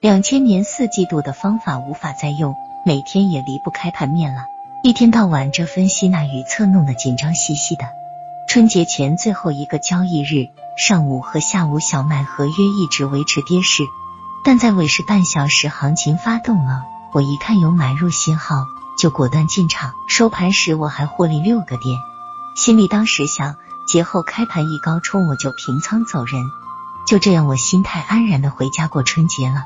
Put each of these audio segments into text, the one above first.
两千年四季度的方法无法再用，每天也离不开盘面了。一天到晚这分析那预测，弄得紧张兮兮的。春节前最后一个交易日，上午和下午小麦合约一直维持跌势，但在尾市半小时行情发动了，我一看有买入信号，就果断进场。收盘时我还获利六个点，心里当时想，节后开盘一高冲我就平仓走人。就这样，我心态安然的回家过春节了。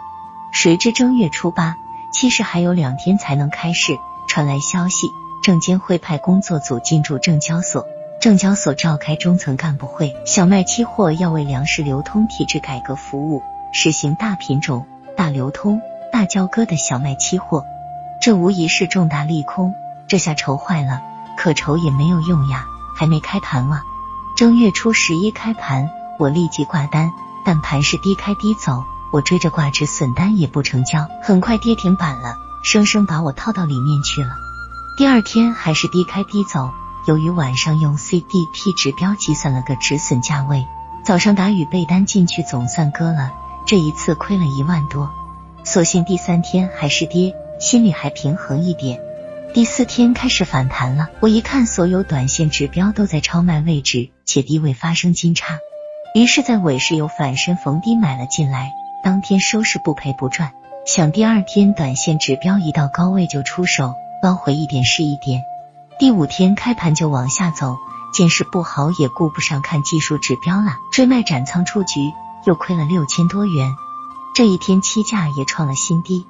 谁知正月初八，其实还有两天才能开市，传来消息，证监会派工作组进驻证交所，证交所召开中层干部会，小麦期货要为粮食流通体制改革服务，实行大品种、大流通、大交割的小麦期货，这无疑是重大利空。这下愁坏了，可愁也没有用呀，还没开盘吗！正月初十一开盘，我立即挂单，但盘是低开低走。我追着挂止损单也不成交，很快跌停板了，生生把我套到里面去了。第二天还是低开低走，由于晚上用 CDP 指标计算了个止损价位，早上打雨备单进去总算割了，这一次亏了一万多。所幸第三天还是跌，心里还平衡一点。第四天开始反弹了，我一看所有短线指标都在超卖位置，且低位发生金叉，于是，在尾市又反身逢低买了进来。当天收市不赔不赚，想第二天短线指标一到高位就出手，捞回一点是一点。第五天开盘就往下走，见势不好也顾不上看技术指标了，追卖斩仓出局，又亏了六千多元。这一天期价也创了新低。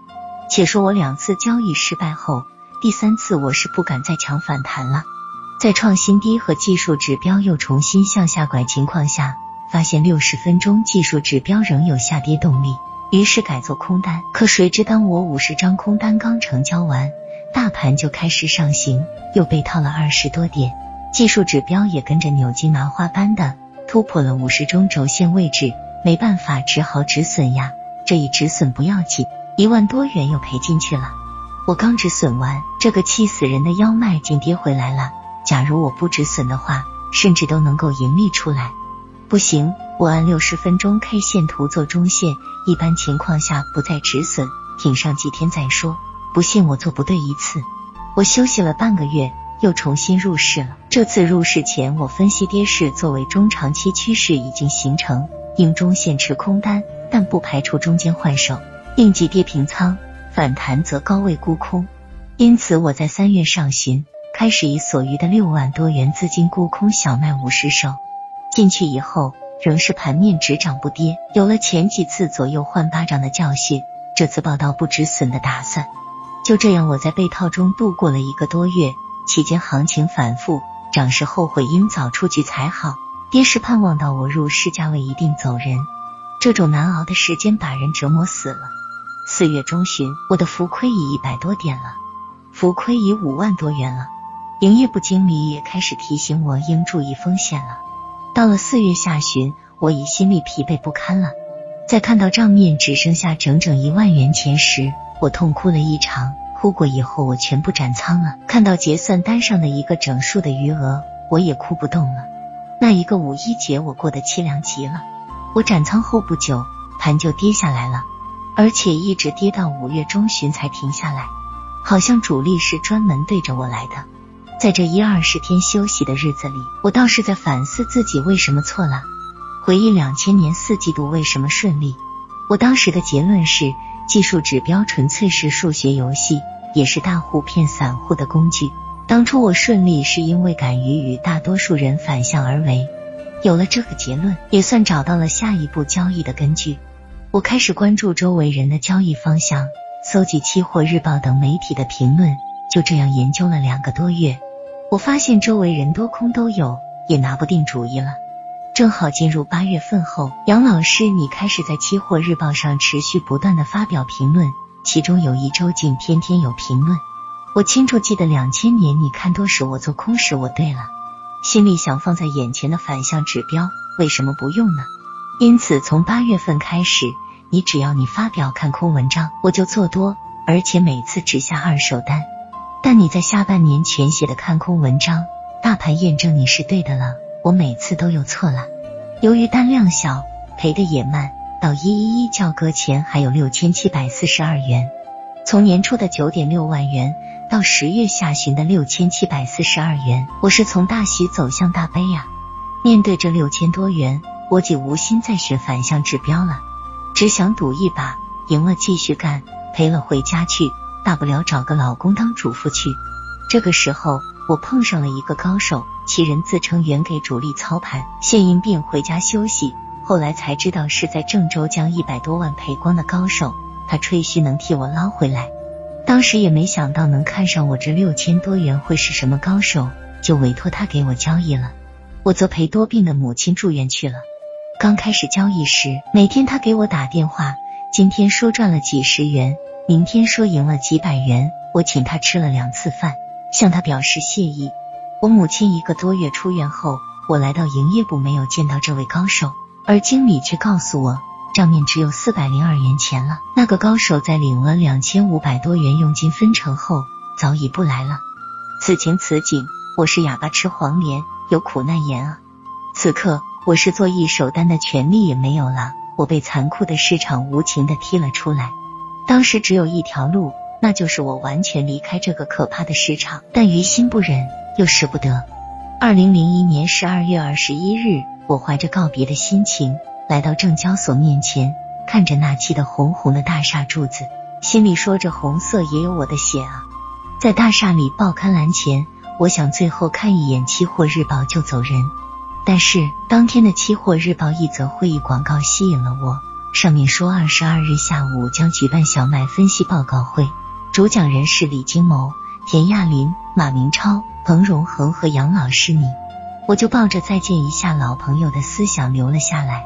且说我两次交易失败后，第三次我是不敢再抢反弹了。在创新低和技术指标又重新向下拐情况下。发现六十分钟技术指标仍有下跌动力，于是改做空单。可谁知当我五十张空单刚成交完，大盘就开始上行，又被套了二十多点，技术指标也跟着扭筋麻花般的突破了五十中轴线位置。没办法，只好止损呀。这一止损不要紧，一万多元又赔进去了。我刚止损完，这个气死人的腰卖竟跌回来了。假如我不止损的话，甚至都能够盈利出来。不行，我按六十分钟 K 线图做中线，一般情况下不再止损，挺上几天再说。不信我做不对一次。我休息了半个月，又重新入市了。这次入市前，我分析跌势作为中长期趋势已经形成，应中线持空单，但不排除中间换手，应急跌平仓，反弹则高位沽空。因此我在三月上旬开始以所余的六万多元资金沽空小麦五十手。进去以后，仍是盘面只涨不跌。有了前几次左右换巴掌的教训，这次报道不止损的打算。就这样，我在被套中度过了一个多月。期间行情反复，涨时后悔应早出局才好，跌时盼望到我入市价位一定走人。这种难熬的时间把人折磨死了。四月中旬，我的浮亏已一百多点了，浮亏已五万多元了。营业部经理也开始提醒我应注意风险了。到了四月下旬，我已心里疲惫不堪了。在看到账面只剩下整整一万元钱时，我痛哭了一场。哭过以后，我全部斩仓了。看到结算单上的一个整数的余额，我也哭不动了。那一个五一节，我过得凄凉极了。我斩仓后不久，盘就跌下来了，而且一直跌到五月中旬才停下来，好像主力是专门对着我来的。在这一二十天休息的日子里，我倒是在反思自己为什么错了，回忆两千年四季度为什么顺利。我当时的结论是，技术指标纯粹是数学游戏，也是大户骗散户的工具。当初我顺利是因为敢于与大多数人反向而为。有了这个结论，也算找到了下一步交易的根据。我开始关注周围人的交易方向，搜集期货日报等媒体的评论，就这样研究了两个多月。我发现周围人多空都有，也拿不定主意了。正好进入八月份后，杨老师你开始在期货日报上持续不断的发表评论，其中有一周竟天天有评论。我清楚记得两千年你看多时我做空时我对了，心里想放在眼前的反向指标为什么不用呢？因此从八月份开始，你只要你发表看空文章，我就做多，而且每次只下二手单。但你在下半年全写的看空文章，大盘验证你是对的了，我每次都有错了。由于单量小，赔的也慢，到一一一交割前还有六千七百四十二元。从年初的九点六万元到十月下旬的六千七百四十二元，我是从大喜走向大悲呀。面对这六千多元，我已无心再学反向指标了，只想赌一把，赢了继续干，赔了回家去，大不了找个老公当主妇去。这个时候，我碰上了一个高手，其人自称原给主力操盘，现因病回家休息。后来才知道是在郑州将一百多万赔光的高手，他吹嘘能替我捞回来。当时也没想到能看上我这六千多元会是什么高手，就委托他给我交易了。我则陪多病的母亲住院去了。刚开始交易时，每天他给我打电话，今天说赚了几十元，明天说赢了几百元，我请他吃了两次饭，向他表示谢意。我母亲一个多月出院后，我来到营业部，没有见到这位高手，而经理却告诉我账面只有四百零二元钱了。那个高手在领了两千五百多元佣金分成后，早已不来了。此情此景，我是哑巴吃黄连。有苦难言啊！此刻我是做一手单的权利也没有了，我被残酷的市场无情的踢了出来。当时只有一条路，那就是我完全离开这个可怕的市场，但于心不忍，又舍不得。二零零一年十二月二十一日，我怀着告别的心情来到证交所面前，看着那砌的红红的大厦柱子，心里说着红色也有我的血啊！在大厦里报刊栏前。我想最后看一眼期货日报就走人，但是当天的期货日报一则会议广告吸引了我，上面说二十二日下午将举办小麦分析报告会，主讲人是李金谋、田亚林、马明超、彭荣恒和杨老师你，我就抱着再见一下老朋友的思想留了下来。